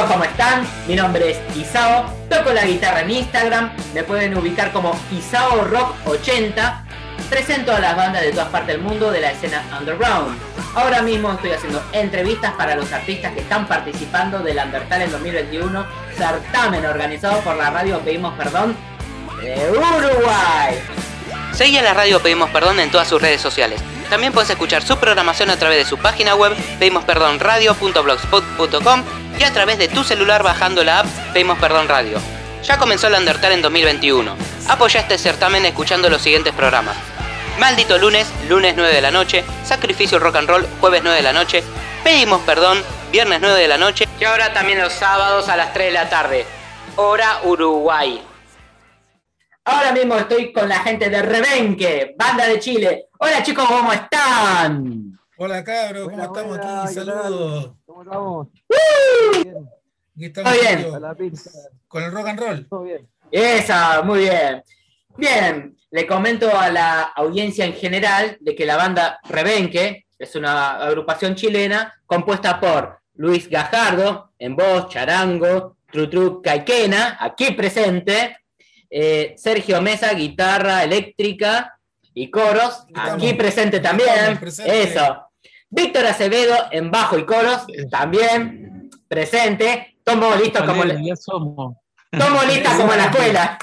Amigos, ¿cómo están? Mi nombre es Isao, toco la guitarra en Instagram, me pueden ubicar como Isao Rock 80, presento a las bandas de todas partes del mundo de la escena underground. Ahora mismo estoy haciendo entrevistas para los artistas que están participando del Undertale en 2021, certamen organizado por la radio Pedimos Perdón de Uruguay. Seguí a la radio Pedimos Perdón en todas sus redes sociales. También puedes escuchar su programación a través de su página web pedimosperdonradio.blogspot.com y a través de tu celular bajando la app Pedimos Perdón Radio. Ya comenzó el Undertale en 2021. Apoya este certamen escuchando los siguientes programas. Maldito lunes, lunes 9 de la noche, Sacrificio Rock and Roll, jueves 9 de la noche, Pedimos Perdón, viernes 9 de la noche y ahora también los sábados a las 3 de la tarde. Hora Uruguay. Ahora mismo estoy con la gente de Rebenque, banda de Chile. Hola chicos, ¿cómo están? Hola cabros, ¿cómo estamos aquí? Saludos. ¿Cómo estamos? Aquí estamos Muy bien. la pizza. con el rock and roll. Todo bien. Esa, muy bien. Bien, le comento a la audiencia en general de que la banda Rebenque es una agrupación chilena compuesta por Luis Gajardo en voz, charango, Trutru Caiquena, aquí presente, eh, Sergio Mesa, guitarra eléctrica y coros, Estamos. aquí presente también, presente. eso. Víctor Acevedo en bajo y coros, también presente. Tomo listo como, somos. tomo lista como en la escuela.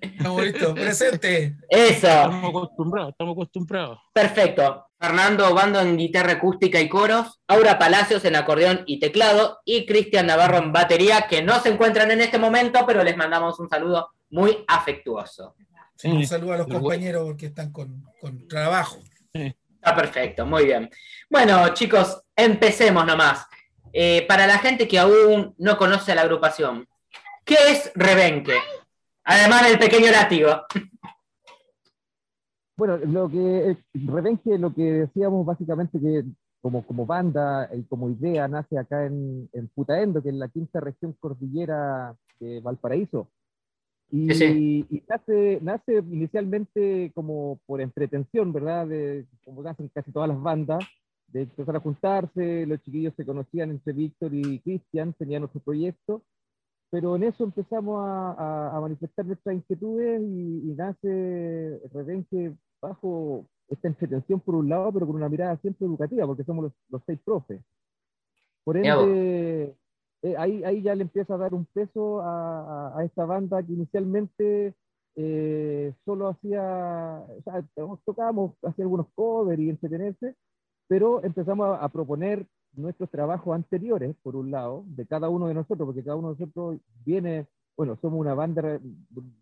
Estamos listos. Presente. Eso. Estamos acostumbrados, estamos acostumbrados. Perfecto. Fernando Bando en guitarra acústica y coros, Aura Palacios en acordeón y teclado y Cristian Navarro en batería, que no se encuentran en este momento, pero les mandamos un saludo muy afectuoso. Sí, un saludo a los compañeros porque están con, con trabajo. Está perfecto, muy bien. Bueno, chicos, empecemos nomás. Eh, para la gente que aún no conoce a la agrupación, ¿qué es Rebenque? Además del pequeño látigo. Bueno, lo que Revenque, lo que decíamos básicamente que como, como banda y como idea nace acá en, en Putaendo, que es la quinta región cordillera de Valparaíso. Y, Sí, y nace, nace inicialmente como por entretención, ¿verdad? De, como hacen casi todas las bandas, de empezar a juntarse, los chiquillos se conocían entre Víctor y Cristian, tenían otro proyecto, pero en eso empezamos a, a- a manifestar nuestras inquietudes y, y nace Revenque bajo esta entretención por un lado, pero con una mirada siempre educativa, porque somos los, los seis profes. Por ende, eh, ahí, ahí ya le empieza a dar un peso a, a- a esta banda que inicialmente eh, solo hacía, o sea, to- tocábamos, hacía algunos covers y entretenerse, pero empezamos a, a proponer nuestros trabajos anteriores, por un lado, de cada uno de nosotros, porque cada uno de nosotros viene, bueno, somos una banda,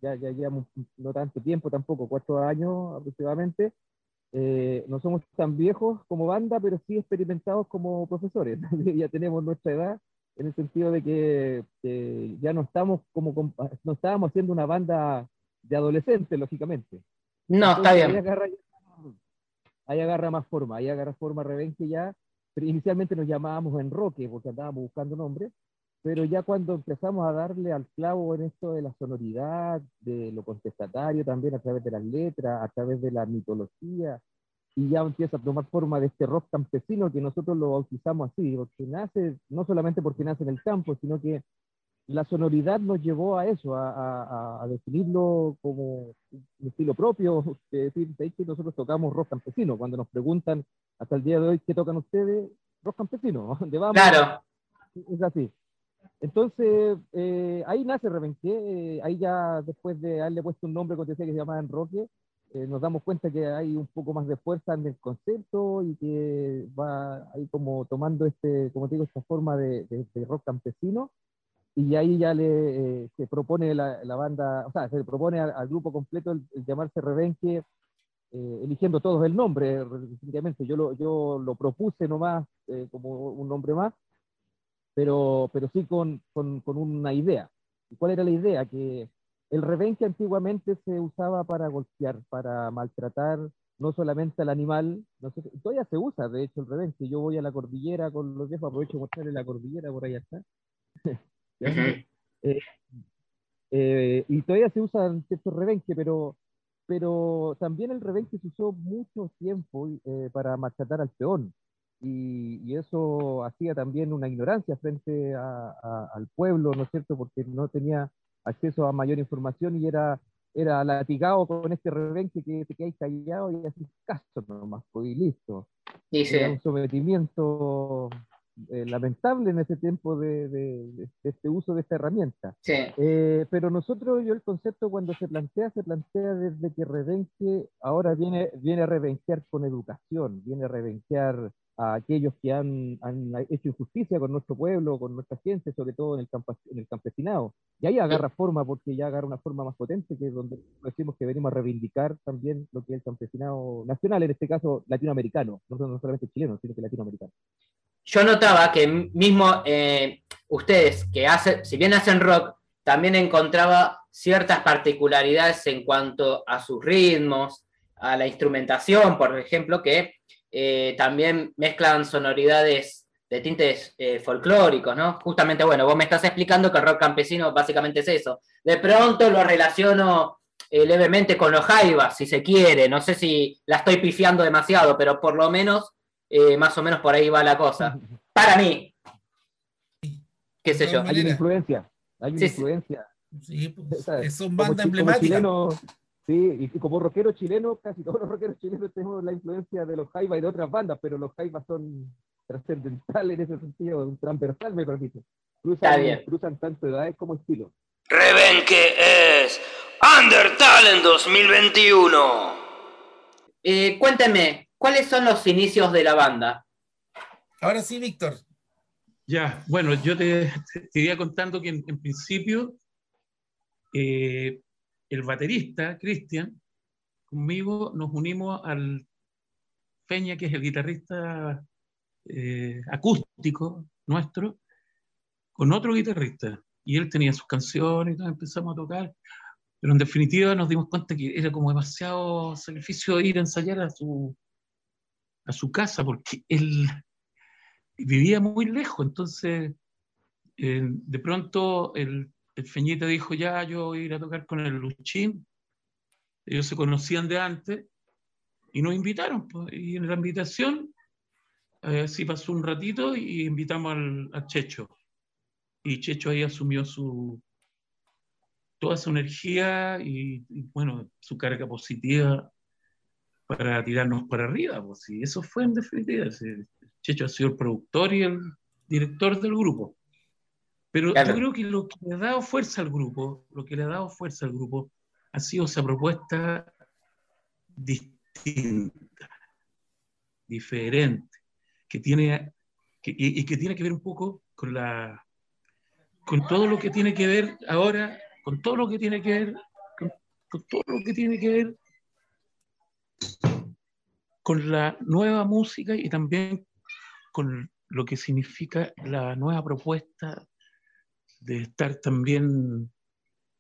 ya, ya llevamos no tanto tiempo tampoco, cuatro años aproximadamente, eh, no somos tan viejos como banda, pero sí experimentados como profesores, ya tenemos nuestra edad, en el sentido de que, que ya no estamos como, no estábamos haciendo una banda de adolescentes, lógicamente. No, está Entonces, Ahí bien. agarra, ahí agarra más forma, ahí agarra forma Revenque ya. Pero inicialmente nos llamábamos Enroque porque andábamos buscando nombres, pero ya cuando empezamos a darle al clavo en esto de la sonoridad, de lo contestatario también a través de las letras, a través de la mitología, y ya empieza a tomar forma de este rock campesino que nosotros lo bautizamos así, porque nace, no solamente porque nace en el campo, sino que la sonoridad nos llevó a eso, a, a- a- definirlo como un estilo propio, de decir, "¿Sabéis que nosotros tocamos rock campesino, cuando nos preguntan hasta el día de hoy qué tocan ustedes, rock campesino, ¿dónde vamos? Claro. Es así. Entonces, eh, ahí nace Revenque, eh, ahí ya después de haberle puesto un nombre, como te decía, que se llamaba Enroque, eh, nos damos cuenta que hay un poco más de fuerza en el concepto y que va ahí como tomando este, como te digo, esta forma de, de- de rock campesino. Y ahí ya le, eh, se propone la, la banda, o sea, se propone al, al grupo completo el, el llamarse Revenque, eh, eligiendo todos el nombre, definitivamente. Yo lo, yo lo propuse nomás eh, como un nombre más, pero, pero sí con, con, con una idea. ¿Y cuál era la idea? Que el rebenque antiguamente se usaba para golpear, para maltratar no solamente al animal, no sé, todavía se usa, de hecho, el rebenque. Yo voy a la cordillera con los viejos, aprovecho de mostrarle la cordillera, por allá está. Eh, eh, y todavía se usan ciertos rebenque, pero, pero también el rebenque se usó mucho tiempo eh, para maltratar al peón. y, y eso hacía también una ignorancia frente a- a- al pueblo, ¿no es cierto? Porque no tenía acceso a mayor información y era, era latigado con este rebenque que te quedáis callado y haces caso nomás, pues, y listo. Dice, Era un sometimiento eh, lamentable en ese tiempo de, de- de- de este uso de esta herramienta. sí, Eh, pero nosotros, yo el concepto cuando se plantea, se plantea desde que Rebenque ahora viene, viene a rebenquear con educación, viene a rebenquear a aquellos que han, han hecho injusticia con nuestro pueblo, con nuestra gente, sobre todo en el, campa- en el campesinado. Y ahí agarra forma, porque ya agarra una forma más potente, que es donde decimos que venimos a reivindicar también lo que es el campesinado nacional, en este caso latinoamericano, no, no solamente chileno, sino que latinoamericano. yo notaba que mismo eh, ustedes que hacen, si bien hacen rock, también encontraba ciertas particularidades en cuanto a sus ritmos, a la instrumentación, por ejemplo, que eh, también mezclan sonoridades de tintes eh, folclóricos, ¿no? Justamente, bueno, vos me estás explicando que el rock campesino básicamente es eso. De pronto lo relaciono eh, levemente con los jaivas, si se quiere. No sé si la estoy pifiando demasiado, pero por lo menos, eh, más o menos por ahí va la cosa. Para mí. ¿Qué sé yo? Hay una influencia, hay una Sí, influencia. Sí, pues, son bandas como emblemáticas. chileno, sí, y como rockero chileno, casi todos los rockeros chilenos tenemos la influencia de los Jaivas y de otras bandas, pero los Jaivas son trascendentales en ese sentido, un transversal, me permite. Está Cruzan, bien. cruzan tanto edades como estilo. Rebenque es Undertale en 2021. Eh, cuénteme, ¿cuáles son los inicios de la banda? Ahora sí, Víctor. Ya, bueno, yo te, te iría contando que en, en principio eh, el baterista, Cristian, conmigo nos unimos al Peña, que es el guitarrista eh, acústico nuestro, con otro guitarrista. Y él tenía sus canciones y empezamos a tocar. Pero en definitiva nos dimos cuenta que era como demasiado sacrificio ir a ensayar a su, a su casa, porque él vivía muy lejos, entonces eh, de pronto el, el Feñita dijo, ya, yo voy a ir a tocar con el Luchín, ellos se conocían de antes, y nos invitaron, pues, y en la invitación, eh, así pasó un ratito, y invitamos al, a Checho, y Checho ahí asumió su toda su energía y, bueno, su carga positiva para tirarnos para arriba, pues, y eso fue en definitiva. Checho ha sido el productor y el director del grupo. Pero Claro. yo creo que lo que le ha dado fuerza al grupo, lo que le ha dado fuerza al grupo, ha sido esa propuesta distinta, diferente, que tiene, que- y, y que tiene que ver un poco con la con todo lo que tiene que ver ahora, con todo lo que tiene que ver, con, con todo lo que tiene que ver con la nueva música y también con lo que significa la nueva propuesta de estar también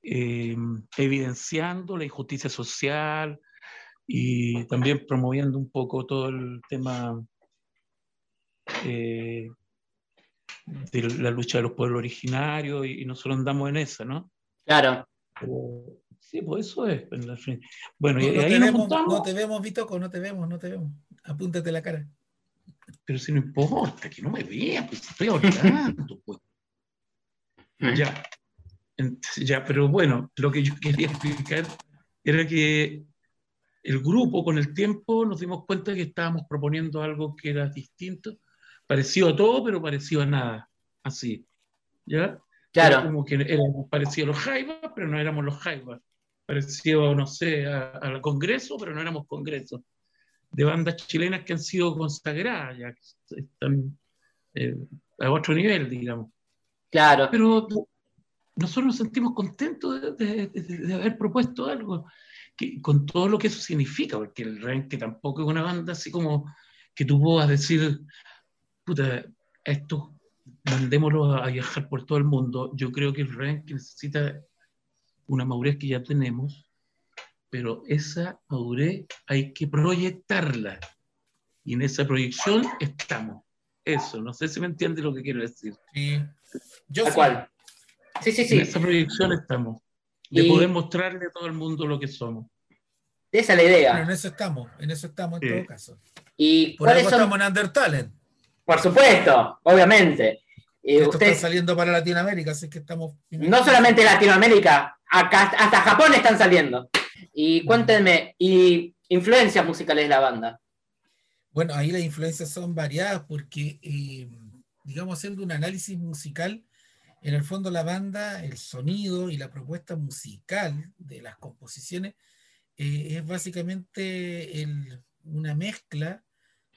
eh, evidenciando la injusticia social y también promoviendo un poco todo el tema eh, de la lucha de los pueblos originarios y, y nosotros andamos en esa, ¿no? Claro. Pero, sí, pues eso es. en la fin. Bueno, No, y no ahí te nos vemos, juntamos. no te vemos, Vitoco, no te vemos, no te vemos. Apúntate la cara. Pero si no importa, que no me vean, pues estoy hablando, pues. Ya. Ent- Ya, pero bueno, lo que yo quería explicar era que el grupo con el tiempo nos dimos cuenta que estábamos proponiendo algo que era distinto, parecido a todo, pero parecido a nada, así. ¿Ya? Era Claro. como que éramos parecidos a los Jaivas, pero no éramos los Jaivas. Parecido, no sé, al Congreso, pero no éramos Congreso. De bandas chilenas que han sido consagradas, ya que están eh, a otro nivel, digamos. Claro. Pero nosotros nos sentimos contentos de, haber propuesto algo, que, con todo lo que eso significa, porque el Rank que tampoco es una banda así como que tú puedas decir, puta, esto mandémoslo a viajar por todo el mundo. Yo creo que el Rank necesita una madurez que ya tenemos, pero esa madurez hay que proyectarla. Y en esa proyección estamos. Eso, no sé si me entiende lo que quiero decir. Sí. Yo sí. cual. Sí, sí, En esa proyección estamos. De Y- poder mostrarle a todo el mundo lo que somos. Esa es la Pero en idea. eso estamos, en eso estamos en Sí. todo caso. ¿Y Por cuáles algo son, estamos en Undertale. Por supuesto, obviamente. Y Esto está saliendo para Latinoamérica, así que estamos... No solamente Latinoamérica, acá, hasta Japón están saliendo. Y cuéntenme, ¿y influencias musicales de la banda? Bueno, ahí las influencias son variadas porque, eh, digamos, haciendo un análisis musical, en el fondo la banda, el sonido y la propuesta musical de las composiciones eh, es básicamente una mezcla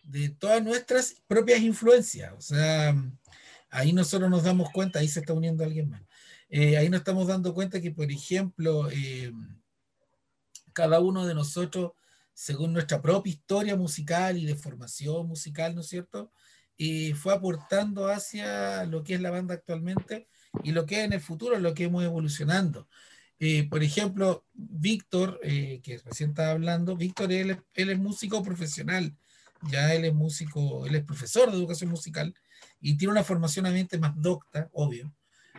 de todas nuestras propias influencias. O sea, ahí nosotros nos damos cuenta, ahí se está uniendo alguien más. Eh, ahí nos estamos dando cuenta que, por ejemplo, eh, cada uno de nosotros, según nuestra propia historia musical y de formación musical, ¿no es cierto? Eh, fue aportando hacia lo que es la banda actualmente y lo que es en el futuro, lo que hemos evolucionando. por ejemplo, Víctor, que recién estaba hablando, Víctor, él, él es músico profesional, ya él es músico, él es profesor de educación musical y tiene una formación obviamente más docta, obvio,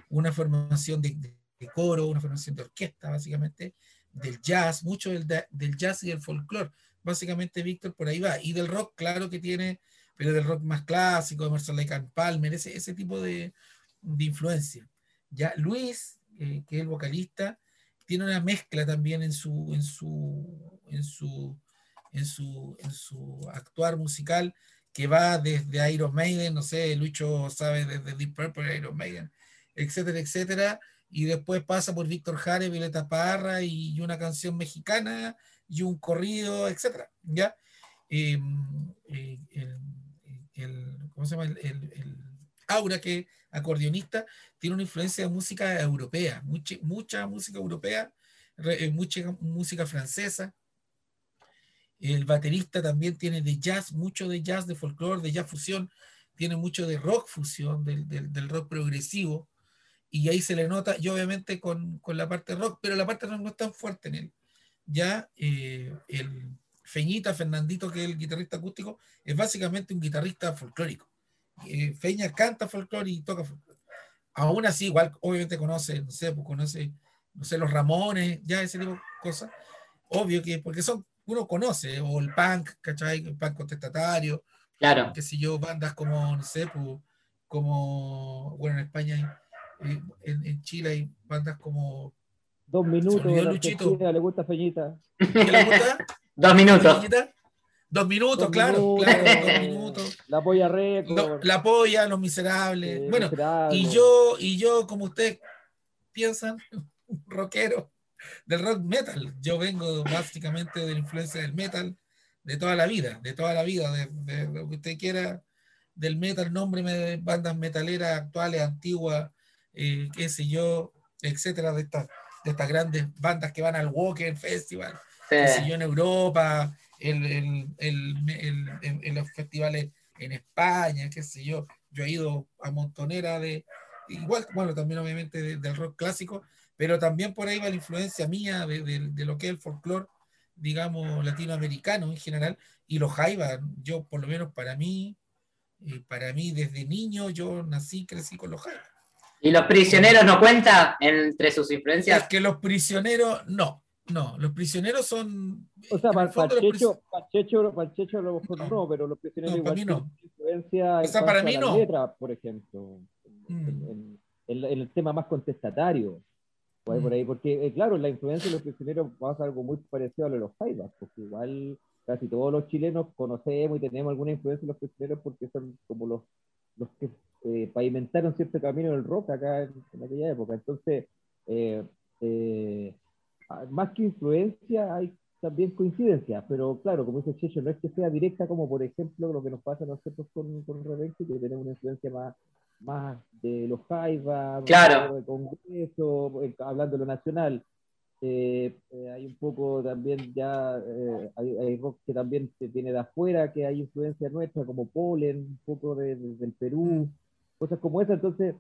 una formación de, coro, una formación de orquesta, básicamente, del jazz, mucho del, del jazz y del folclore. Básicamente Víctor por ahí va. Y del rock, claro que tiene, pero del rock más clásico, de Lake and Palmer, ese, ese tipo de, de influencia. Ya Luis, eh, que es el vocalista, tiene una mezcla también en su, en su, en su en su, en su actuar musical que va desde Iron Maiden, no sé, Lucho sabe desde Deep Purple, Iron Maiden, etcétera, etcétera, y después pasa por Víctor Jara, Violeta Parra y una canción mexicana y un corrido, etcétera, ¿ya? Em, eh, el, ¿cómo se llama? El, Aura, que acordeonista, tiene una influencia de música europea, mucha, mucha música europea, eh, mucha música francesa, el baterista también tiene de jazz, mucho de jazz, de folclore, de jazz fusión, tiene mucho de rock fusión, del, del, rock progresivo, y ahí se le nota, y obviamente con, con, la parte rock, pero la parte rock no es tan fuerte en él. Ya eh, el Feñita, Fernandito, que es el guitarrista acústico, es básicamente un guitarrista folclórico. Eh, Feña canta folclore y toca folclore. Aún así, igual, obviamente conoce, no sé, pues conoce, no sé, los Ramones, ya ese tipo de cosas. Obvio que, porque son uno conoce, o el punk, ¿cachai? El punk contestatario. Claro. Qué sé yo, bandas como, no sé, pues, como, bueno, en España, en, en, Chile hay bandas como... Dos minutos, Luchito. le gusta Feñita. ¿Qué le gusta? Dos minutos. Dos minutos, claro, claro, dos minutos. La polla récord. la polla, los miserables. bueno, y yo, y yo, como ustedes piensan, rockero, del rock metal. Yo vengo básicamente de la influencia del metal de toda la vida, de toda la vida, de, lo que usted quiera del metal, nómbreme de bandas metaleras actuales, antiguas, eh, qué sé yo, etcétera, de estas, de estas grandes bandas que van al Walker Festival, qué sé yo, en Europa, en, los festivales en España, qué sé yo. Yo he ido a montonera de, igual, bueno, también obviamente del rock clásico, pero también por ahí va la influencia mía de, lo que es el folclore, digamos, latinoamericano en general, y los jaivas, yo por lo menos para mí, eh, para mí desde niño yo nací, crecí con los jaivas. ¿Y los prisioneros no cuentan entre sus influencias? Es que los prisioneros, no, no, los prisioneros son... O sea, para Pachecho, Pachecho, Pachecho a lo mejor no, pero los prisioneros no, para mí no. influencia o sea, para mí no. letra, por ejemplo, en, mm. el tema más contestatario. Por mm. ahí, porque eh, claro, la influencia de los prisioneros pasa algo muy parecido a lo de los jaivas, porque igual casi todos los chilenos conocemos y tenemos alguna influencia de los prisioneros porque son como los, los que eh, pavimentaron cierto camino del rock acá en, aquella época. Entonces, eh, más que influencia, hay también coincidencia, pero claro, como dice Checho, no es que sea directa como por ejemplo lo que nos pasa a nosotros con, con Rebeca, que tenemos una influencia más, más de los Jaivas, claro. de Congreso, eh, hablando de lo nacional. Eh, eh, hay un poco también ya, hay, rock que también se viene de afuera, que hay influencia nuestra, como Polen, un poco de, del Perú. Cosas como esas. Entonces,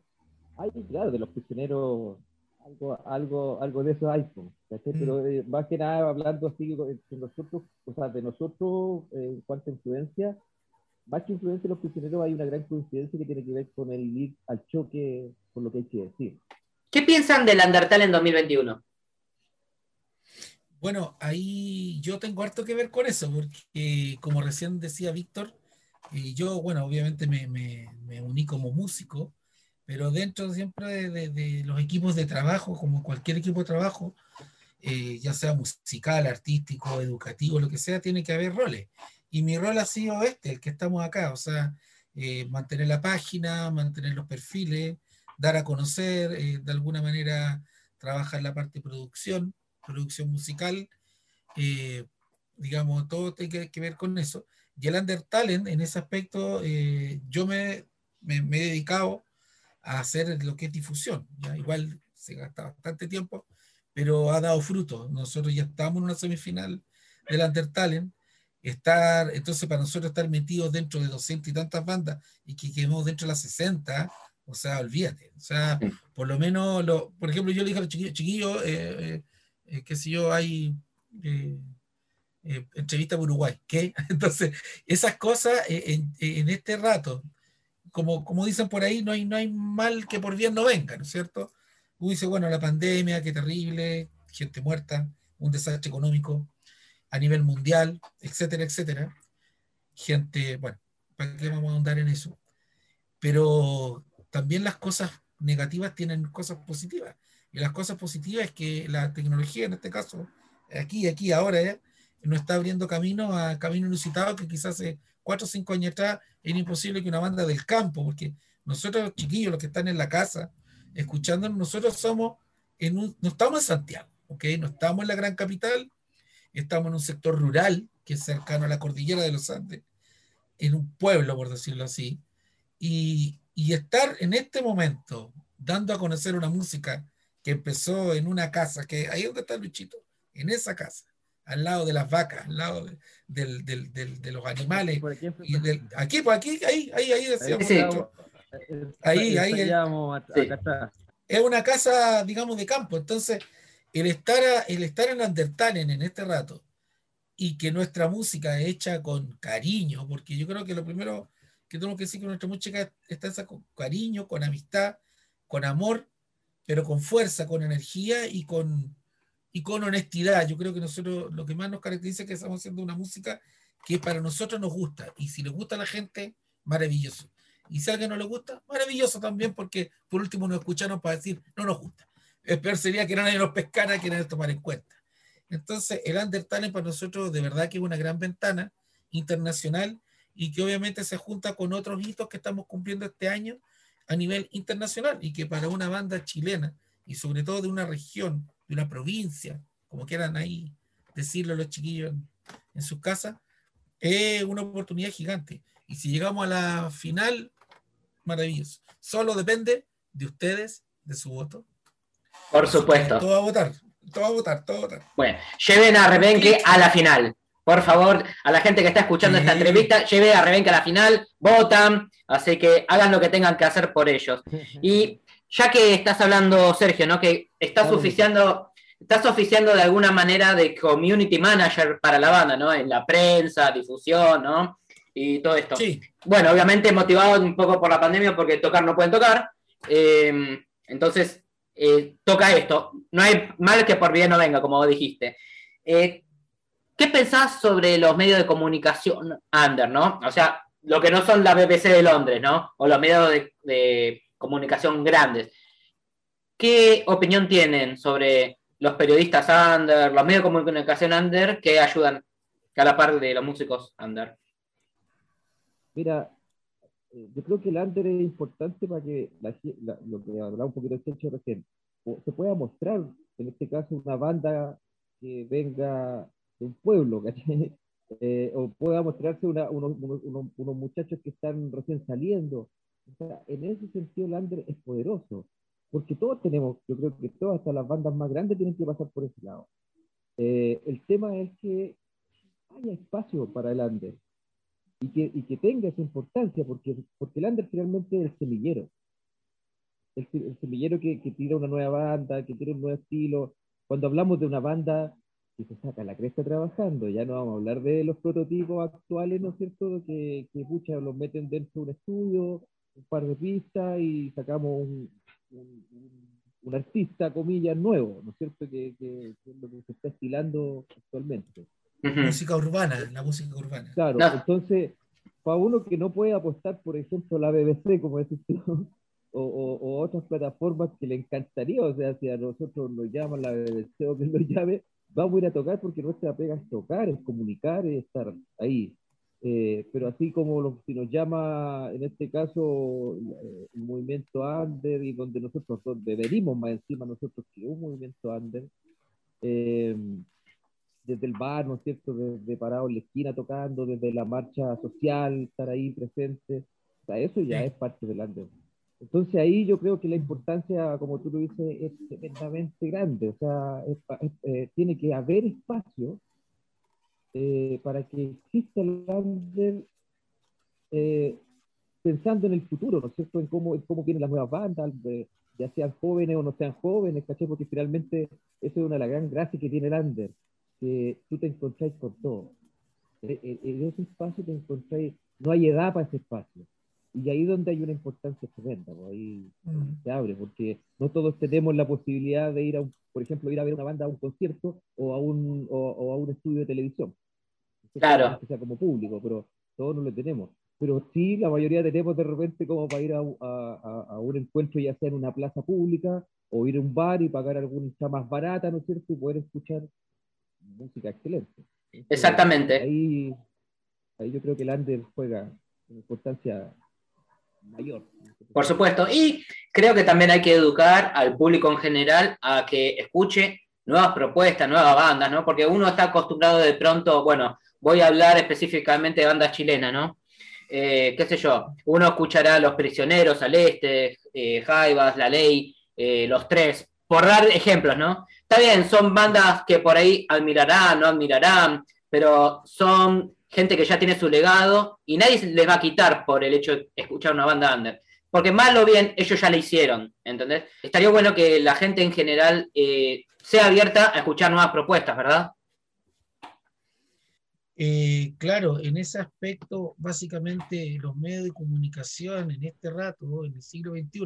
hay, claro, de los prisioneros, algo, algo, algo de eso hay, mm. pero más que nada hablando así de nosotros, o sea, de nosotros en cuanto a influencia, más que influencia de los prisioneros, hay una gran coincidencia que tiene que ver con el ir al choque, por lo que hay que decir. ¿Qué piensan del Undertale en 2021? Bueno, ahí yo tengo harto que ver con eso, porque como recién decía Víctor, Y yo, bueno, obviamente me, me, me uní como músico, pero dentro siempre de, de, los equipos de trabajo, como cualquier equipo de trabajo, eh, ya sea musical, artístico, educativo, lo que sea, tiene que haber roles. Y mi rol ha sido este, el que estamos acá, o sea, eh, mantener la página, mantener los perfiles, dar a conocer, eh, de alguna manera trabajar la parte de producción, producción musical, digamos, todo tiene que, ver con eso. Y el Under Talent, en ese aspecto, yo me, me, me, he dedicado a hacer lo que es difusión. ¿ya? Igual se gasta bastante tiempo, pero ha dado fruto. Nosotros ya estamos en una semifinal del Undertalent. Estar, entonces, para nosotros estar metidos dentro de 200 y tantas bandas y que quedemos dentro de las 60, o sea, olvídate. O sea, por lo menos, lo, por ejemplo, yo le dije a los chiquillos, chiquillos eh, eh, eh que si yo hay eh, entrevista por Uruguay, ¿qué? Entonces, esas cosas en, en, este rato, como, como dicen por ahí, no hay, no hay mal que por bien no venga, ¿no es cierto? Uno dice, bueno, la pandemia, qué terrible, gente muerta, un desastre económico a nivel mundial, etcétera, etcétera. Gente, bueno, ¿para qué vamos a ahondar en eso? Pero también las cosas negativas tienen cosas positivas. Y las cosas positivas es que la tecnología, en este caso, aquí, aquí, ahora, ¿eh? Nos está abriendo camino a camino inusitado que quizás hace cuatro o cinco años atrás era imposible que una banda del campo, porque nosotros los chiquillos, los que están en la casa, escuchándonos, nosotros somos en un, no estamos en Santiago, ¿ok? No estamos en la gran capital, estamos en un sector rural que es cercano a la cordillera de los Andes, en un pueblo, por decirlo así, y, y estar en este momento dando a conocer una música que empezó en una casa, que ahí donde está Luchito, en esa casa, al lado de las vacas, al lado de, del, del, del, de los animales. y del, aquí, pues aquí, ahí, ahí, ahí decíamos. Sí, Ahí, ahí. Es una casa, digamos, de campo. Entonces, el estar, el estar en Undertale en este rato y que nuestra música es hecha con cariño, porque yo creo que lo primero que tenemos que decir que nuestra música está hecha con cariño, con amistad, con amor, pero con fuerza, con energía y con, y con honestidad. Yo creo que nosotros lo que más nos caracteriza es que estamos haciendo una música que para nosotros nos gusta. Y si le gusta a la gente, maravilloso. Y si a alguien no le gusta, maravilloso también, porque por último nos escucharon para decir, no nos gusta. El peor sería que nadie nos pescara, que nadie tomar en cuenta. Entonces, el Undertale para nosotros de verdad que es una gran ventana internacional y que obviamente se junta con otros hitos que estamos cumpliendo este año a nivel internacional y que para una banda chilena y sobre todo de una región, de una provincia, como quieran ahí decirlo los chiquillos en, en sus casas, es una oportunidad gigante. Y si llegamos a la final, maravilloso. Solo depende de ustedes, de su voto. Por supuesto. Todo a votar, todo a votar, todo a votar. Bueno, lleven a Rebenque a la final. Por favor, a la gente que está escuchando esta entrevista, lleven a Rebenque a la final, votan, así que hagan lo que tengan que hacer por ellos. Y ya que estás hablando, Sergio, ¿no? Que estás oficiando, estás oficiando de alguna manera de community manager para la banda, ¿no? En la prensa, difusión, ¿no? y todo esto. Sí. Bueno, obviamente motivado un poco por la pandemia porque tocar no pueden tocar. Eh, entonces, eh, toca esto. No hay mal que por bien no venga, como dijiste. Eh, ¿Qué pensás sobre los medios de comunicación under, no? O sea, lo que no son la BBC de Londres, ¿no? O los medios de, de comunicación grandes. ¿Qué opinión tienen sobre los periodistas under, los medios de comunicación under que ayudan a la par de los músicos under? Mira, eh, yo creo que el under es importante para que lo que hablaba un poquito hecho recién, se pueda mostrar, en este caso, una banda que venga de un pueblo, eh, o pueda mostrarse unos, muchachos que están recién saliendo. en ese sentido, el under es poderoso, porque todos tenemos, yo creo que todas, hasta las bandas más grandes, tienen que pasar por ese lado. Eh, el tema es que haya espacio para el under y que, y que tenga esa importancia, porque, porque el under finalmente es el semillero. El, semillero que, que, tira una nueva banda, que tiene un nuevo estilo. Cuando hablamos de una banda que se saca la cresta trabajando, ya no vamos a hablar de los prototipos actuales, ¿no es cierto? Que, que pucha, los meten dentro de un estudio, un par de pistas y sacamos un, un, un artista, comillas, nuevo, ¿no es cierto? Que, que, que, es lo que se está estilando actualmente. Música urbana, la música urbana. Claro, entonces para uno que no puede apostar, por ejemplo, la BBC, como decís tú, o, o, otras plataformas que le encantaría, o sea, si a nosotros nos llaman la BBC o que nos llame, vamos a ir a tocar porque nuestra pega es tocar, es comunicar, es estar ahí. Eh, pero así como lo, si nos llama, en este caso, el movimiento under y donde nosotros deberíamos más encima nosotros que un movimiento under, eh, desde el bar, ¿no es cierto?, desde parado en la esquina tocando, desde la marcha social, estar ahí presente, o sea, eso ya es parte del under. Entonces ahí yo creo que la importancia, como tú lo dices, es tremendamente grande, o sea, eh, tiene que haber espacio eh, para que exista el under eh, pensando en el futuro, ¿no es cierto?, en cómo, cómo vienen las nuevas bandas, ya sean jóvenes o no sean jóvenes, ¿caché? Porque finalmente eso es una de las gran gracias que tiene el under que tú te encontráis con todo. E, e, en ese espacio te encontráis, no hay edad para ese espacio. Y ahí es donde hay una importancia tremenda, pues ahí mm. se abre, porque no todos tenemos la posibilidad de ir a, un, por ejemplo, ir a ver una banda a un concierto o a un, o, a un estudio de televisión. Claro. Que sea como público, pero todos no lo tenemos. Pero sí, la mayoría tenemos de repente como para ir a, a, a un encuentro, ya sea en una plaza pública o ir a un bar y pagar alguna más barata, ¿no es cierto? Y poder escuchar música excelente. Exactamente. Ahí, ahí yo creo que el under juega una importancia mayor. Por supuesto. Y creo que también hay que educar al público en general a que escuche nuevas propuestas, nuevas bandas, ¿no? Porque uno está acostumbrado de pronto, bueno, voy a hablar específicamente de bandas chilenas, ¿no? Eh, qué sé yo, uno escuchará Los Prisioneros, Al Este, eh, Jaivas, La Ley, eh, Los Tres, por dar ejemplos, ¿no? Está bien, son bandas que por ahí admirarán, no admirarán, pero son gente que ya tiene su legado y nadie les va a quitar por el hecho de escuchar una banda under. Porque mal o bien, ellos ya la hicieron, ¿entendés? Estaría bueno que la gente en general sea abierta a escuchar nuevas propuestas, ¿verdad? Eh, claro, en ese aspecto, básicamente los medios de comunicación en este rato, en el siglo XXI,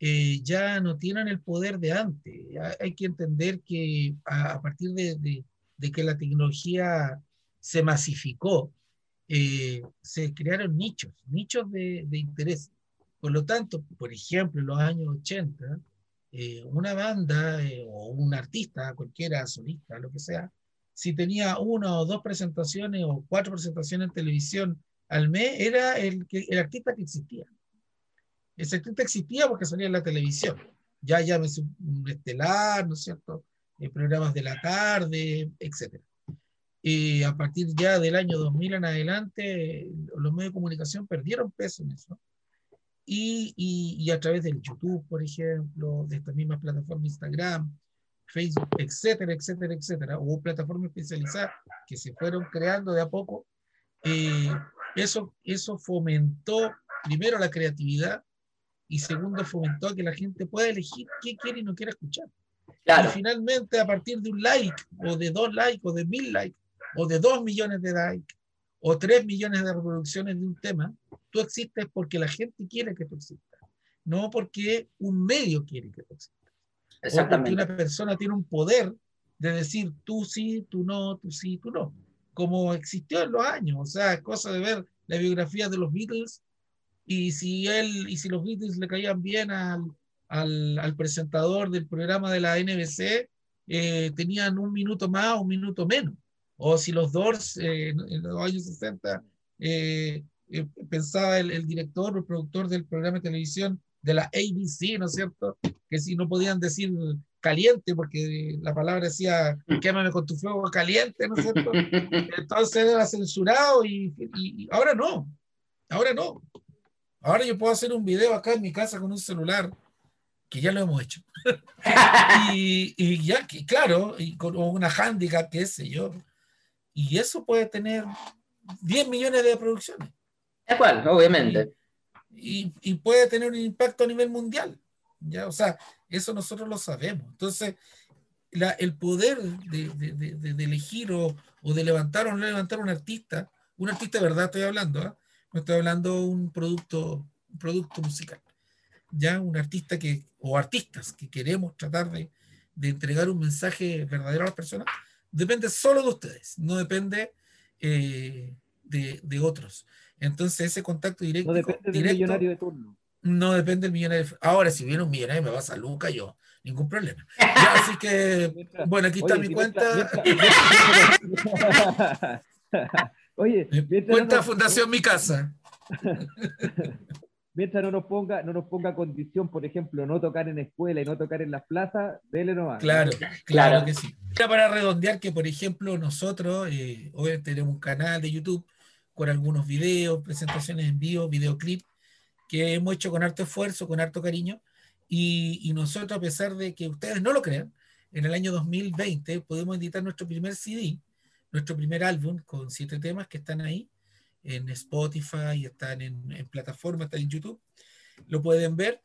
eh, ya no tienen el poder de antes. Hay que entender que a, partir de, que la tecnología se masificó, eh, se crearon nichos, nichos de, interés. Por lo tanto, por ejemplo, en los años 80, eh, una banda o un artista, cualquiera solista, lo que sea, si tenía una o dos presentaciones o cuatro presentaciones en televisión al mes, era el, el artista que existía. El secreto existía porque salía en la televisión. Ya llámese un estelar, ¿no es cierto? Eh, programas de la tarde, etc. Y a partir ya del año 2000 en adelante, los medios de comunicación perdieron peso en eso. Y, y, a través del YouTube, por ejemplo, de esta misma plataforma Instagram, Facebook, etcétera, etcétera, etcétera, hubo plataformas especializadas que se fueron creando de a poco. Eh, eso, eso fomentó primero la creatividad y segundo fomentó que la gente pueda elegir qué quiere y no quiere escuchar. Y finalmente a partir de un like o de dos likes o de mil likes o de dos millones de likes o tres millones de reproducciones de un tema, tú existes porque la gente quiere que tú existas, no porque un medio quiere que tú existas. O porque una persona tiene un poder de decir tú sí, tú no, tú sí, tú no, como existió en los años. O sea, es cosa de ver la biografía de los Beatles y si él y si los Beatles le caían bien al, al, al presentador del programa de la NBC, eh, tenían un minuto más o un minuto menos. O si los Doors eh, en los años 60 eh, pensaba el, el, director o el productor del programa de televisión de la ABC, ¿no es cierto? Que si no podían decir caliente, porque la palabra decía quémame con tu fuego caliente, ¿no es cierto? Entonces era censurado y, y ahora no, ahora no. Ahora yo puedo hacer un video acá en mi casa con un celular, que ya lo hemos hecho. y, y, ya, que, claro, y con una handicap, qué sé yo. Y eso puede tener 10 millones de producciones. Es cual, obviamente. Y, puede tener un impacto a nivel mundial. ¿ya? O sea, eso nosotros lo sabemos. Entonces, el poder de, de, elegir o, o, de levantar o no levantar un artista, un artista de verdad estoy hablando, ¿eh? no estoy hablando un producto, producto musical. Ya un artista que, o artistas que queremos tratar de, entregar un mensaje verdadero a las personas, depende solo de ustedes, no depende eh, de otros. Entonces ese contacto directo... No depende del directo millonario de turno. no depende del millonario. Ahora, si viene un millonario me vas a Luca, yo, ningún problema. Ya, así que, Mientras- bueno, aquí está oye, mi cuenta. mientras- mientras- Oye, cuenta no nos- Fundación Mi Casa. mientras no nos ponga, no nos ponga condición, por ejemplo, no tocar en escuela y no tocar en las plazas, dele nomás. Claro, claro que sí. Para redondear que, por ejemplo, nosotros, eh, hoy tenemos un canal de YouTube con algunos videos, presentaciones en vivo, videoclip, que hemos hecho con harto esfuerzo, con harto cariño. Y, y nosotros, a pesar de que ustedes no lo crean, en el año 2020 pudimos editar nuestro primer CD, nuestro primer álbum con siete temas que están ahí en Spotify, están en, en plataformas, están en YouTube. Lo pueden ver.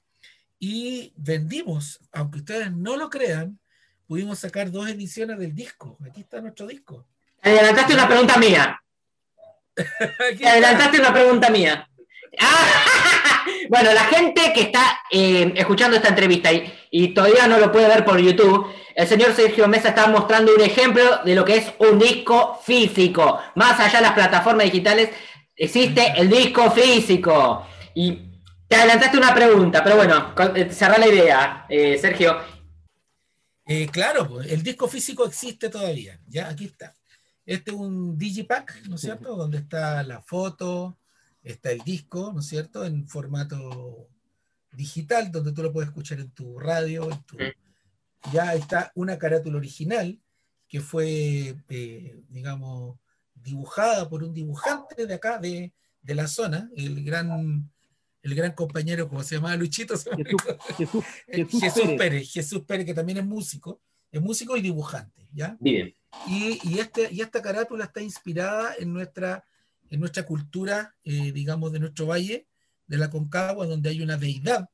Y vendimos, aunque ustedes no lo crean, pudimos sacar dos ediciones del disco. Aquí está nuestro disco. Adelantaste una pregunta mía. Te adelantaste una pregunta mía. Ah, bueno, la gente que está eh, escuchando esta entrevista y, y todavía no lo puede ver por YouTube, el señor Sergio Mesa está mostrando un ejemplo de lo que es un disco físico. Más allá de las plataformas digitales, existe el disco físico. Y te adelantaste una pregunta, pero bueno, eh, cerrá la idea, eh, Sergio. Eh, claro, el disco físico existe todavía. Ya, aquí está. Este es un Digipack, ¿no es cierto? Donde está la foto, está el disco, ¿no es cierto? En formato digital, donde tú lo puedes escuchar en tu radio. en tu- Ya está una carátula original que fue, eh, digamos, dibujada por un dibujante de acá, de, de la zona, el gran, el gran compañero, como se llama Luchito, se Jesús, Jesús, Jesús, Jesús Pérez. Pérez. Jesús Pérez, que también es músico, es músico y dibujante, ¿ya? Viven. Y, y este, y esta carátula está inspirada en nuestra, en nuestra cultura, eh, digamos, de nuestro valle, de la Concagua, donde hay una deidad,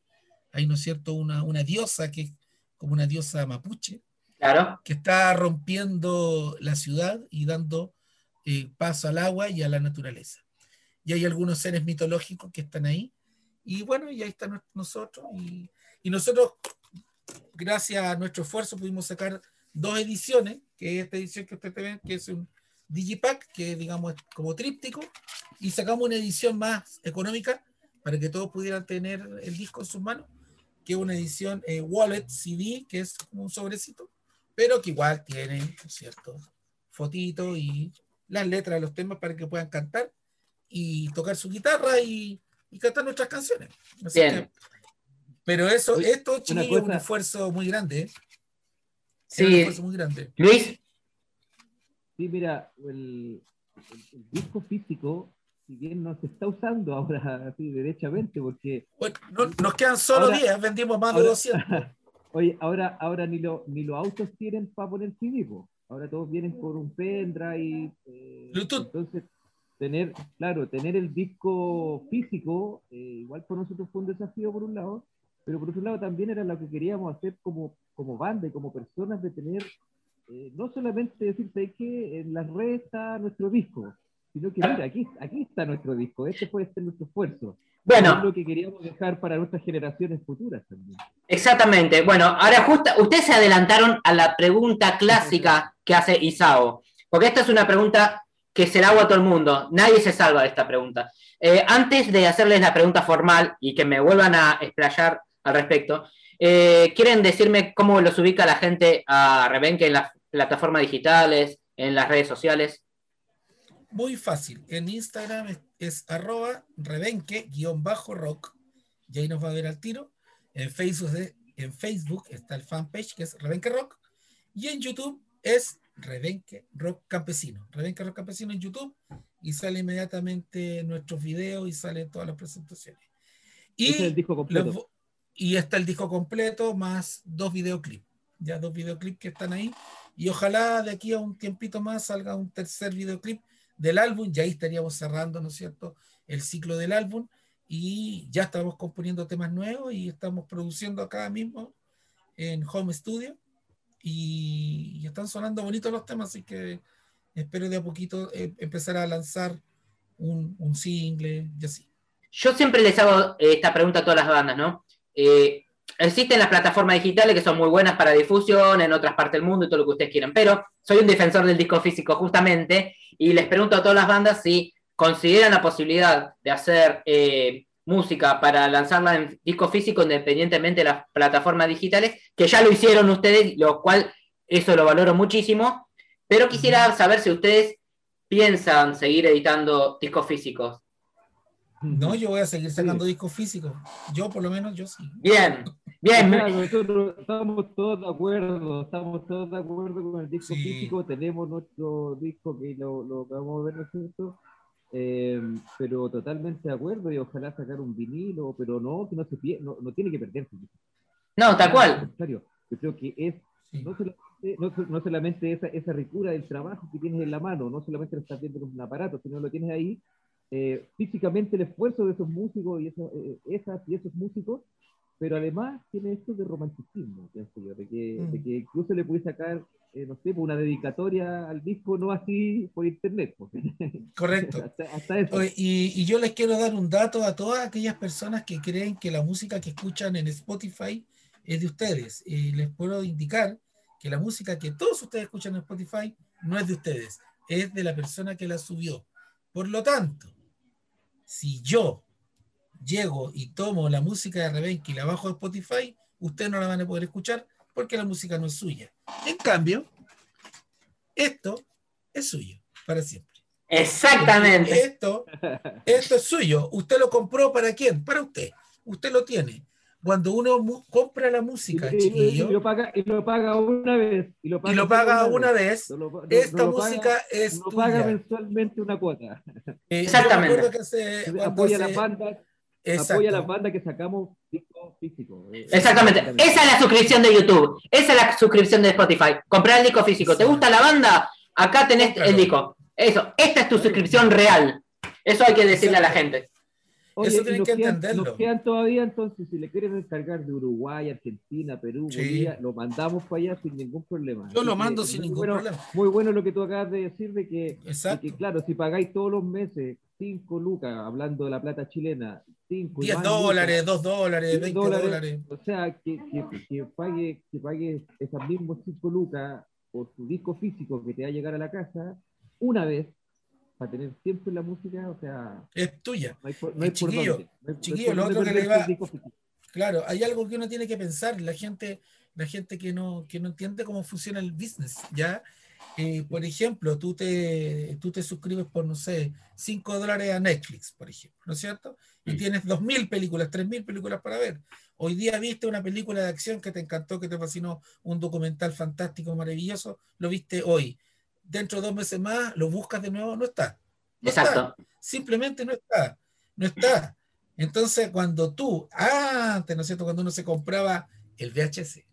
hay, ¿no es cierto?, una, una diosa que es como una diosa mapuche, Claro. que está rompiendo la ciudad y dando eh, paso al agua y a la naturaleza. Y hay algunos seres mitológicos que están ahí. Y bueno, y ahí están nosotros. Y, y nosotros, gracias a nuestro esfuerzo, pudimos sacar dos ediciones, que es esta edición que ustedes ven, que es un Digipack, que digamos es como tríptico, y sacamos una edición más económica para que todos pudieran tener el disco en sus manos, que es una edición eh, Wallet CD, que es como un sobrecito, pero que igual tiene, ¿no ¿cierto? Fotito y las letras de los temas para que puedan cantar y tocar su guitarra y, y cantar nuestras canciones. Así Bien. que- pero eso, esto, chiquillos, es un esfuerzo muy grande. ¿eh? Un Sí, esfuerzo muy grande. Luis. Sí, mira, el, el- el disco físico, si bien no se está usando ahora así derechamente, porque Bueno, no- nos quedan solo Ahora- 10, vendimos más de ahora- 200. Oye, ahora, ahora ni, lo- ni los autos tienen para poner CD, po. ahora todos vienen con un pendrive. eh, Bluetooth. Entonces, tener, claro, tener el disco físico, eh, igual para nosotros fue un desafío por un lado, pero por otro lado también era lo que queríamos hacer como, como banda y como personas de tener, eh, no solamente decir, ¿sabes qué? En las redes está nuestro disco, sino que mira, aquí, aquí está nuestro disco, este puede ser nuestro esfuerzo. Bueno, Es lo que queríamos dejar para nuestras generaciones futuras también. Exactamente. Bueno, ahora justo, ustedes se adelantaron a la pregunta clásica que hace Isao, porque esta es una pregunta que se la hago a todo el mundo. Nadie se salva de esta pregunta. Eh, antes de hacerles la pregunta formal y que me vuelvan a explayar al respecto, eh, ¿quieren decirme cómo los ubica la gente a Rebenque en las plataformas digitales, en las redes sociales? Muy fácil. En Instagram es, es arroba rebenque-rock. Y ahí nos va a ver al tiro. En Facebook, de- en Facebook está el fanpage que es Rebenque Rock. Y en YouTube es Rebenque Rock Campesino. Rebenque Rock Campesino en YouTube. Y sale inmediatamente nuestros videos y salen todas las presentaciones. Ese es el Y, disco completo. los y está el disco completo más dos videoclips. Ya dos videoclips que están ahí. Y ojalá de aquí a un tiempito más salga un tercer videoclip del álbum, y ahí estaríamos cerrando, ¿no es cierto?, el ciclo del álbum, y ya estamos componiendo temas nuevos y estamos produciendo acá mismo en Home Studio, y, y están sonando bonitos los temas, así que espero de a poquito eh, empezar a lanzar un, un single y así. Yo siempre les hago eh, esta pregunta a todas las bandas, ¿no? Eh, existen las plataformas digitales que son muy buenas para difusión en otras partes del mundo y todo lo que ustedes quieran, pero soy un defensor del disco físico justamente y les pregunto a todas las bandas si consideran la posibilidad de hacer eh, música para lanzarla en disco físico independientemente de las plataformas digitales, que ya lo hicieron ustedes, lo cual eso lo valoro muchísimo, pero quisiera saber si ustedes piensan seguir editando discos físicos. No, yo voy a seguir sacando discos físicos. Yo, por lo menos, yo sí. Bien, bien. nosotros estamos todos de acuerdo, estamos todos de acuerdo con el disco físico. Tenemos nuestro disco que lo, lo vamos a ver, ¿no es cierto? Eh, pero totalmente de acuerdo y ojalá sacar un vinilo, pero no, que no se pierda, no, no, tiene que perderse. No, tal cual. Yo creo que es no solamente, no, no solamente esa, esa, ricura del trabajo que tienes en la mano, no solamente lo estás viendo con un aparato, sino lo tienes ahí eh, físicamente el esfuerzo de esos músicos y esos, eh, esas y esos músicos, pero además tiene esto de romanticismo, pienso yo, de que, de mm. que incluso le puedes sacar, eh, no sé, una dedicatoria al disco, no así por internet. Pues. Correcto. hasta, eso. y, y, yo les quiero dar un dato a todas aquellas personas que creen que la música que escuchan en Spotify es de ustedes. Y les puedo indicar que la música que todos ustedes escuchan en Spotify no es de ustedes, es de la persona que la subió. Por lo tanto, si yo llego y tomo la música de Rebenque y la bajo de Spotify, ustedes no la van a poder escuchar porque la música no es suya. En cambio, esto es suyo para siempre. Exactamente. esto, esto es suyo. ¿Usted lo compró para quién? Para usted. Usted lo tiene cuando uno compra la música, y, chiquillo. Y lo, paga, y lo paga una vez. Y lo paga, una, vez. esta música es. No paga mensualmente una cuota. Eh, Exactamente. apoya la banda. Apoya la banda que sacamos disco físico. Eh, Exactamente. Esa es la suscripción de YouTube. Esa es la suscripción de Spotify. Comprar el disco físico. ¿Te gusta la banda? Acá tenés el disco. Eso. Esta es tu suscripción real. Eso hay que decirle a la gente. Eso tienen que entenderlo. Nos quedan todavía, entonces, si le quieren descargar de Uruguay, Argentina, Perú, Bolivia, lo mandamos para allá sin ningún problema. Yo lo mando sin ningún problema. Muy bueno lo que tú acabas de decir, de que, claro, si pagáis todos los meses 5 lucas, hablando de la plata chilena, 5 10 dólares, 2 dólares, 20 dólares, O sea, que, que, pague, que pague esas mismas 5 lucas por tu disco físico que te va a llegar a la casa una vez para tener siempre la música, o sea... Es tuya. No hay chiquillo, chiquillo lo otro que le va... Claro, hay algo que uno tiene que pensar, la gente, la gente que no, que no entiende cómo funciona el business, ¿ya? Eh, por ejemplo, tú te, tú te suscribes por, no sé, 5 dólares a Netflix, por ejemplo, ¿no es cierto? Y tienes 2.000 películas, 3.000 películas para ver. Hoy día viste una película de acción que te encantó, que te fascinó, un documental fantástico, maravilloso, lo viste hoy dentro de dos meses más lo buscas de nuevo, no está. Exacto. Simplemente no está. No está. Entonces, cuando tú, antes, ¿no es cierto? Cuando uno se compraba el VHS.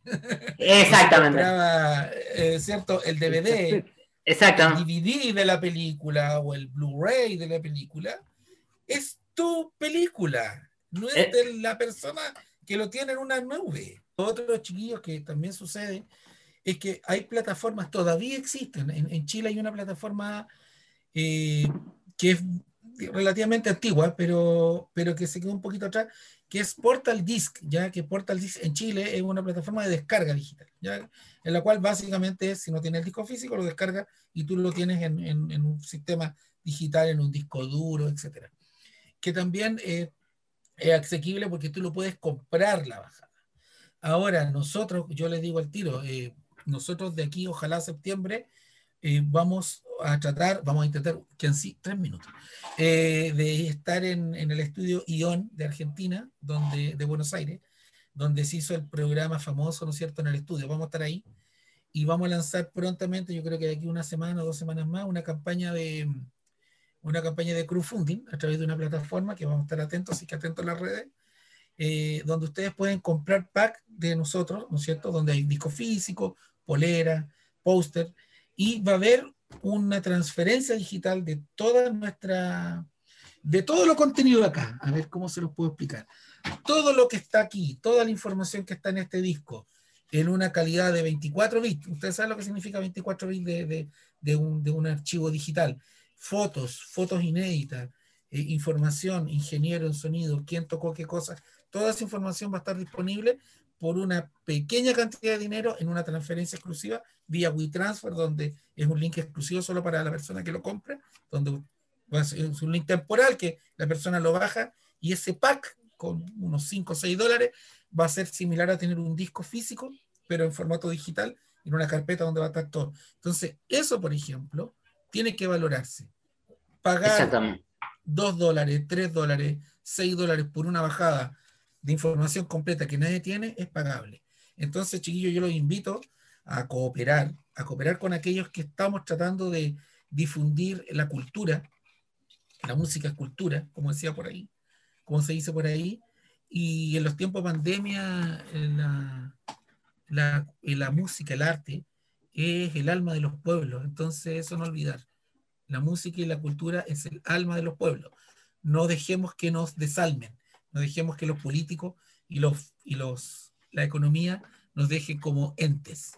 Exactamente. compraba, eh, ¿cierto? El DVD. Exacto. El DVD de la película o el Blu-ray de la película. Es tu película. No es eh. de la persona que lo tiene en una nube. Otros chiquillos que también sucede es que hay plataformas, todavía existen. En, Chile hay una plataforma eh, que es relativamente antigua, pero, pero que se quedó un poquito atrás, que es Portal Disc, ya que Portal Disc en Chile es una plataforma de descarga digital, ¿ya? en la cual básicamente si no tienes el disco físico lo descarga y tú lo tienes en, en, un sistema digital, en un disco duro, etc. Que también eh, es asequible porque tú lo puedes comprar la bajada. Ahora, nosotros, yo les digo al tiro, eh, nosotros de aquí, ojalá septiembre, eh, vamos a tratar, vamos a intentar, que en sí, tres minutos, eh, de estar en, en, el estudio ION de Argentina, donde, de Buenos Aires, donde se hizo el programa famoso, ¿no es cierto?, en el estudio. Vamos a estar ahí y vamos a lanzar prontamente, yo creo que de aquí una semana o dos semanas más, una campaña de una campaña de crowdfunding a través de una plataforma que vamos a estar atentos, así que atentos a las redes, eh, donde ustedes pueden comprar pack de nosotros, ¿no es cierto?, donde hay disco físico, polera, póster, y va a haber una transferencia digital de toda nuestra, de todo lo contenido de acá. A ver cómo se los puedo explicar. Todo lo que está aquí, toda la información que está en este disco, en una calidad de 24 bits. Ustedes saben lo que significa 24 bits de, de, un, de un, archivo digital. Fotos, fotos inéditas, eh, información, ingeniero en sonido, quién tocó qué cosas. Toda esa información va a estar disponible por una pequeña cantidad de dinero en una transferencia exclusiva vía WeTransfer, donde es un link exclusivo solo para la persona que lo compra, donde Es un link temporal que la persona lo baja y ese pack con unos 5 o 6 dólares va a ser similar a tener un disco físico, pero en formato digital, en una carpeta donde va a estar todo. Entonces, eso, por ejemplo, tiene que valorarse. Pagar 2 dólares, 3 dólares, 6 dólares por una bajada de información completa que nadie tiene es pagable. Entonces, chiquillos, yo los invito a cooperar, a cooperar con aquellos que estamos tratando de difundir la cultura, la música es cultura, como decía por ahí, como se dice por ahí, y en los tiempos de pandemia la, la, la música, el arte, es el alma de los pueblos, entonces eso no olvidar. La música y la cultura es el alma de los pueblos. No dejemos que nos desalmen, no dejemos que los políticos y, los, y los, la economía nos dejen como entes.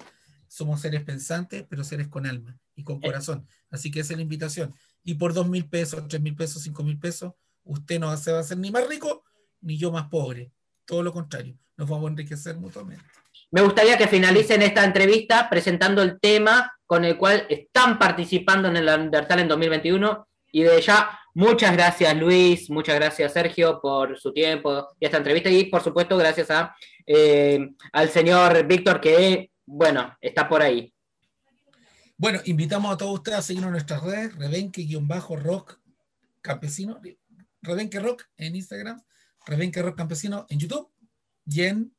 Somos seres pensantes, pero seres con alma y con eh. corazón. Así que esa es la invitación. Y por dos mil pesos, tres mil pesos, cinco mil pesos, usted no se va a hacer ni más rico, ni yo más pobre. Todo lo contrario, nos vamos a enriquecer mutuamente. Me gustaría que finalicen esta entrevista presentando el tema con el cual están participando en el Undertale en 2021. Y de ya, muchas gracias Luis, muchas gracias Sergio por su tiempo y esta entrevista. Y por supuesto, gracias a, eh, al señor Víctor que, bueno, está por ahí. Bueno, invitamos a todos ustedes a seguirnos en nuestras redes, rebenque-rock campesino, rebenque rock en Instagram, rebenque rock campesino en YouTube y en,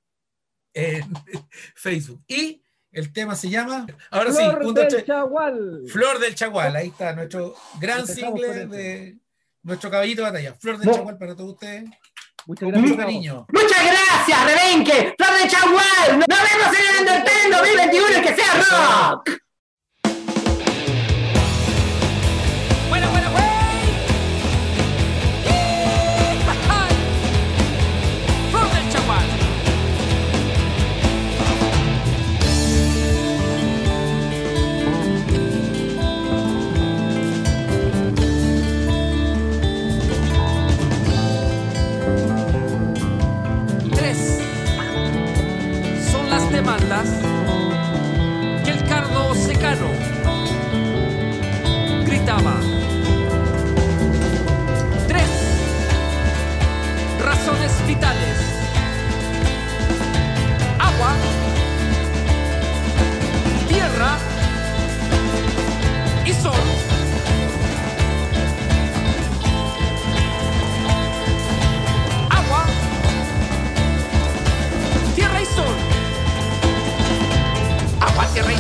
Facebook. Y el tema se llama, ahora Flor sí, del Chagual. Flor del Chagual, ahí está nuestro gran single de nuestro caballito de batalla. Flor del Chagual para todos ustedes. Muchas gracias, cariño. Muchas gracias, Rebenque. Flor del Chagual. Nos vemos en el Undertale 2021 y que sea rock.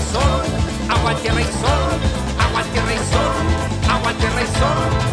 y sol, agua, tierra y sol, agua, tierra y sol, agua, tierra y sol.